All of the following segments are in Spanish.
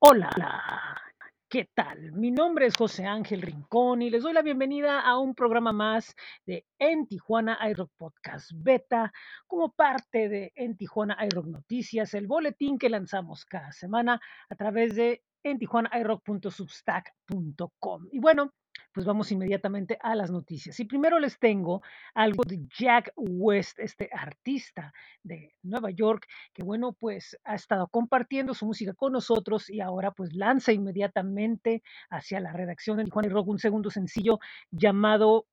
Hola, ¿qué tal? Mi nombre es José Ángel Rincón y les doy la bienvenida a un programa más de En Tijuana iRock Podcast Beta, como parte de En Tijuana iRock Noticias, el boletín que lanzamos cada semana a través de en tijuanairock.substack.com. Y bueno, pues vamos inmediatamente a las noticias. Y primero les tengo algo de Jack West, este artista de Nueva York, que bueno, pues ha estado compartiendo su música con nosotros y ahora pues lanza inmediatamente hacia la redacción de Tijuana y Rock un segundo sencillo llamado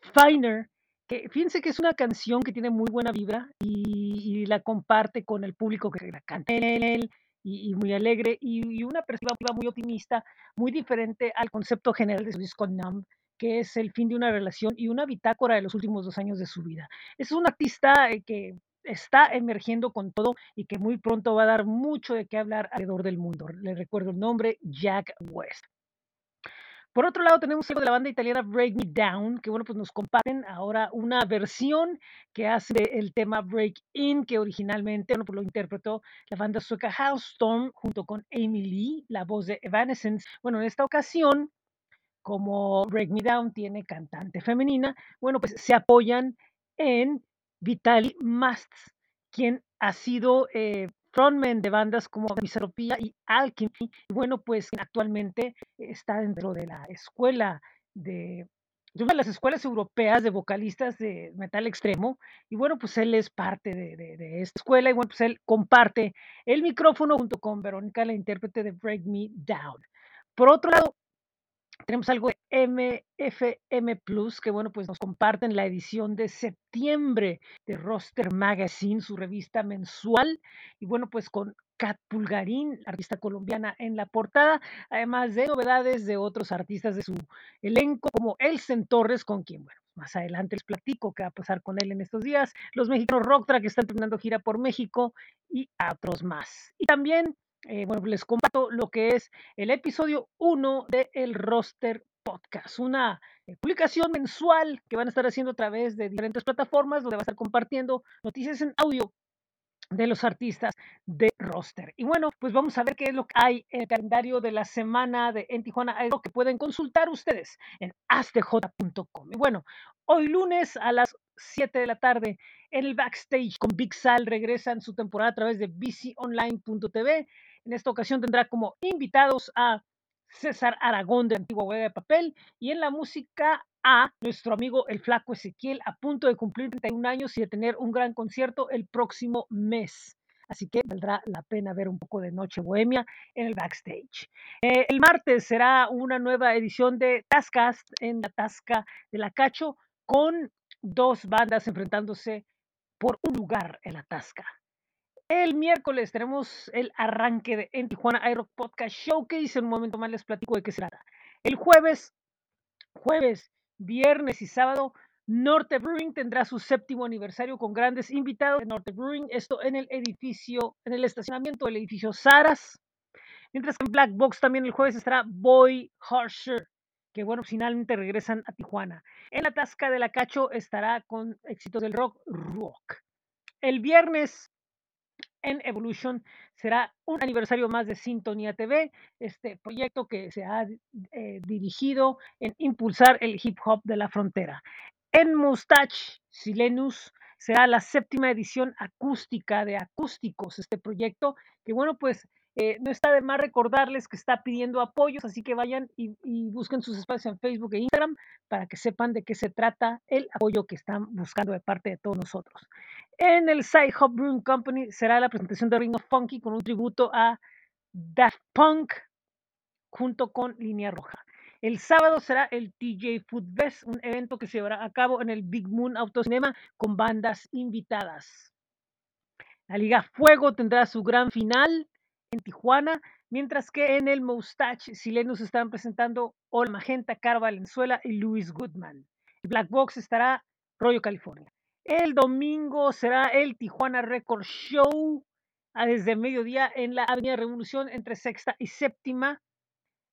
Finer, que fíjense que es una canción que tiene muy buena vibra y, y la comparte con el público que la canta él y, muy alegre y, una perspectiva muy optimista, muy diferente al concepto general de su disco Numb, que es el fin de una relación y una bitácora de los últimos dos años de su vida. Es un artista eh, que está emergiendo con todo y que muy pronto va a dar mucho de qué hablar alrededor del mundo. Le recuerdo el nombre, Jack West. Por otro lado, tenemos algo de la banda italiana Break Me Down, que bueno, pues nos comparten ahora una versión que hace el tema Break In, que originalmente bueno, pues lo interpretó la banda sueca House Storm junto con Amy Lee, la voz de Evanescence. Bueno, en esta ocasión, como Break Me Down tiene cantante femenina, bueno, pues se apoyan en Vitali Masts, quien ha sido eh, frontman de bandas como Miseropía y Alchemy. Y bueno, pues actualmente está dentro de la escuela de, una de las escuelas europeas de vocalistas de metal extremo. Y bueno, pues él es parte de, de, de esta escuela y bueno, pues él comparte el micrófono junto con Verónica, la intérprete de Break Me Down. Por otro lado, tenemos algo de MFM Plus, que bueno, pues nos comparten la edición de septiembre de Roster Magazine, su revista mensual, y bueno, pues con Kat Pulgarín, artista colombiana en la portada, además de novedades de otros artistas de su elenco, como Elsen Torres, con quien, bueno, más adelante les platico qué va a pasar con él en estos días, los mexicanos Rocktra que están terminando gira por México y otros más. Y también eh, bueno, les comparto lo que es el episodio 1 de El Roster Podcast, una eh, publicación mensual que van a estar haciendo a través de diferentes plataformas donde va a estar compartiendo noticias en audio de los artistas de roster. Y bueno, pues vamos a ver qué es lo que hay en el calendario de la semana de en Tijuana Aero que pueden consultar ustedes en astj.com. Y bueno, hoy lunes a las 7 de la tarde en el backstage con Big Sal regresan su temporada a través de bconline.tv. En esta ocasión tendrá como invitados a César Aragón de Antigua Huella de Papel y en la música a nuestro amigo el flaco Ezequiel a punto de cumplir 31 años y de tener un gran concierto el próximo mes. Así que valdrá la pena ver un poco de Noche Bohemia en el backstage. Eh, el martes será una nueva edición de Tascast en la Tasca de la Cacho con dos bandas enfrentándose por un lugar en la Tasca. El miércoles tenemos el arranque de En Tijuana iRock Podcast Showcase. En un momento más les platico de qué se trata. El jueves, jueves, viernes y sábado, Norte Brewing tendrá su séptimo aniversario con grandes invitados de Norte Brewing. Esto en el edificio, en el estacionamiento del edificio Saras. Mientras que en Black Box también el jueves estará Boy Harsher, que bueno, finalmente regresan a Tijuana. En la Tasca de la Cacho estará con éxitos del rock, rock. El viernes en Evolution será un aniversario más de Sintonía TV, este proyecto que se ha eh, dirigido en impulsar el hip hop de la frontera. En Mustache Silenus será la séptima edición acústica de acústicos, este proyecto, que bueno, pues eh, no está de más recordarles que está pidiendo apoyos, así que vayan y, busquen sus espacios en Facebook e Instagram para que sepan de qué se trata el apoyo que están buscando de parte de todos nosotros. En el Side Hop Brewing Company será la presentación de Ring of Funky con un tributo a Daft Punk junto con Línea Roja. El sábado será el TJ Food Fest, un evento que se llevará a cabo en el Big Moon Autocinema con bandas invitadas. La Liga Fuego tendrá su gran final en Tijuana, mientras que en el Moustache Silenus están presentando Ol Magenta, Caro Valenzuela y Luis Goodman. Black Box estará Rollo, California. El domingo será el Tijuana Record Show desde mediodía en la Avenida Revolución entre sexta y séptima.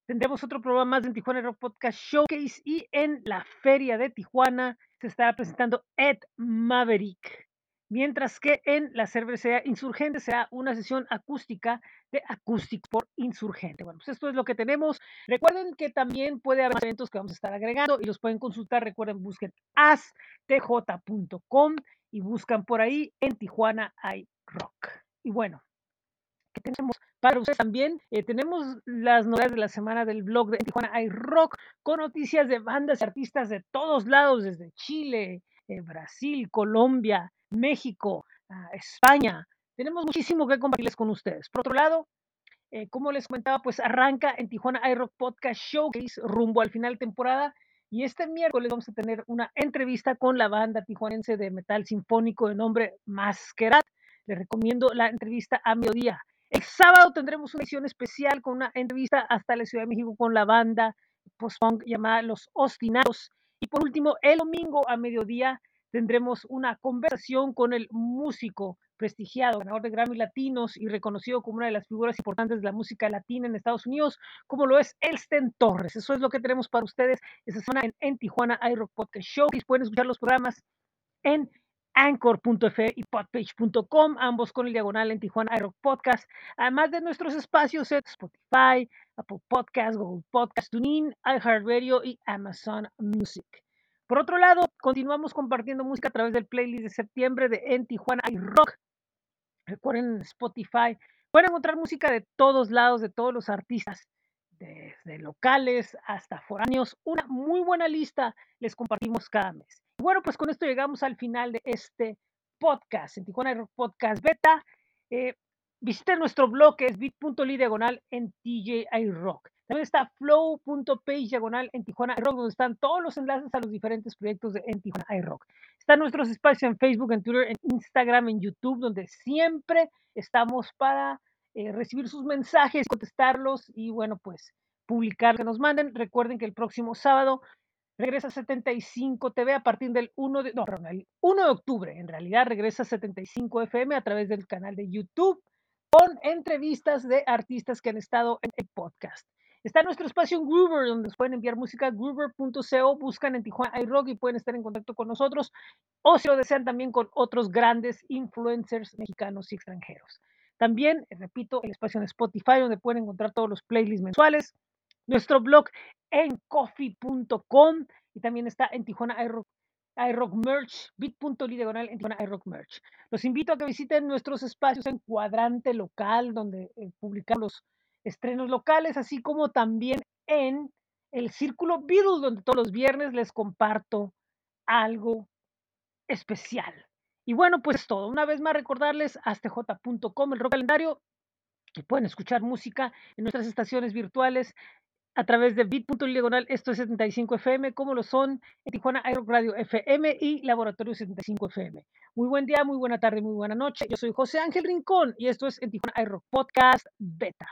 Tendremos otro programa más en Tijuana Rock Podcast Showcase y en la Feria de Tijuana se estará presentando Ed Maverick mientras que en la cervecería Insurgente será una sesión acústica de Acoustic por Insurgente. Bueno, pues esto es lo que tenemos. Recuerden que también puede haber eventos que vamos a estar agregando y los pueden consultar. Recuerden, busquen astj.com y buscan por ahí en Tijuana hay rock. Y bueno, ¿qué tenemos para ustedes también? Eh, tenemos las novedades de la semana del blog de Tijuana hay rock con noticias de bandas y artistas de todos lados, desde Chile, eh, Brasil, Colombia, México, uh, España. Tenemos muchísimo que compartirles con ustedes. Por otro lado, eh, como les comentaba, pues arranca en Tijuana iRock Podcast Showcase rumbo al final de temporada. Y este miércoles vamos a tener una entrevista con la banda tijuanense de metal sinfónico de nombre Masquerad. Les recomiendo la entrevista a mediodía. El sábado tendremos una edición especial con una entrevista hasta la Ciudad de México con la banda post-punk llamada Los Ostinados. Y por último, el domingo a mediodía tendremos una conversación con el músico prestigiado, ganador de Grammy Latinos y reconocido como una de las figuras importantes de la música latina en Estados Unidos, como lo es Elsten Torres. Eso es lo que tenemos para ustedes esta semana en, en Tijuana iRock Podcast Show. Pueden escuchar los programas en anchor.f y podpage.com, ambos con el diagonal en Tijuana iRock Podcast, además de nuestros espacios en Spotify, Apple Podcast, Google Podcast, TuneIn, iHeartRadio y Amazon Music. Por otro lado, continuamos compartiendo música a través del playlist de septiembre de En Tijuana hay Rock. Recuerden Spotify. Pueden encontrar música de todos lados, de todos los artistas, desde locales hasta foráneos. Una muy buena lista les compartimos cada mes. Bueno, pues con esto llegamos al final de este podcast, en Tijuana Rock Podcast Beta. Eh, visiten nuestro blog que es bit.ly diagonal en TJI Rock. También está flow.page diagonal en Tijuana iRock, donde están todos los enlaces a los diferentes proyectos de en Tijuana iRock. Están nuestros espacios en Facebook, en Twitter, en Instagram, en YouTube, donde siempre estamos para eh, recibir sus mensajes, contestarlos y, bueno, pues publicar que nos manden. Recuerden que el próximo sábado regresa 75 TV a partir del 1 de, no, el 1 de octubre. En realidad regresa 75 FM a través del canal de YouTube con entrevistas de artistas que han estado en el podcast. Está nuestro espacio en Groover, donde pueden enviar música groover.co, buscan en Tijuana iRock y pueden estar en contacto con nosotros, o si lo desean también con otros grandes influencers mexicanos y extranjeros. También, repito, el espacio en Spotify, donde pueden encontrar todos los playlists mensuales, nuestro blog en coffee.com y también está en Tijuana iRock iRock Merch, bit.ly diagonal en iRock Merch. Los invito a que visiten nuestros espacios en Cuadrante Local, donde eh, publicamos los estrenos locales, así como también en el Círculo Beatles, donde todos los viernes les comparto algo especial. Y bueno, pues todo. Una vez más recordarles astj.com, el rock calendario, que pueden escuchar música en nuestras estaciones virtuales a través de bit.ly esto es 75 FM, como lo son en Tijuana iRock Radio FM y Laboratorio 75 FM. Muy buen día, muy buena tarde, muy buena noche. Yo soy José Ángel Rincón y esto es en Tijuana iRock Podcast Beta.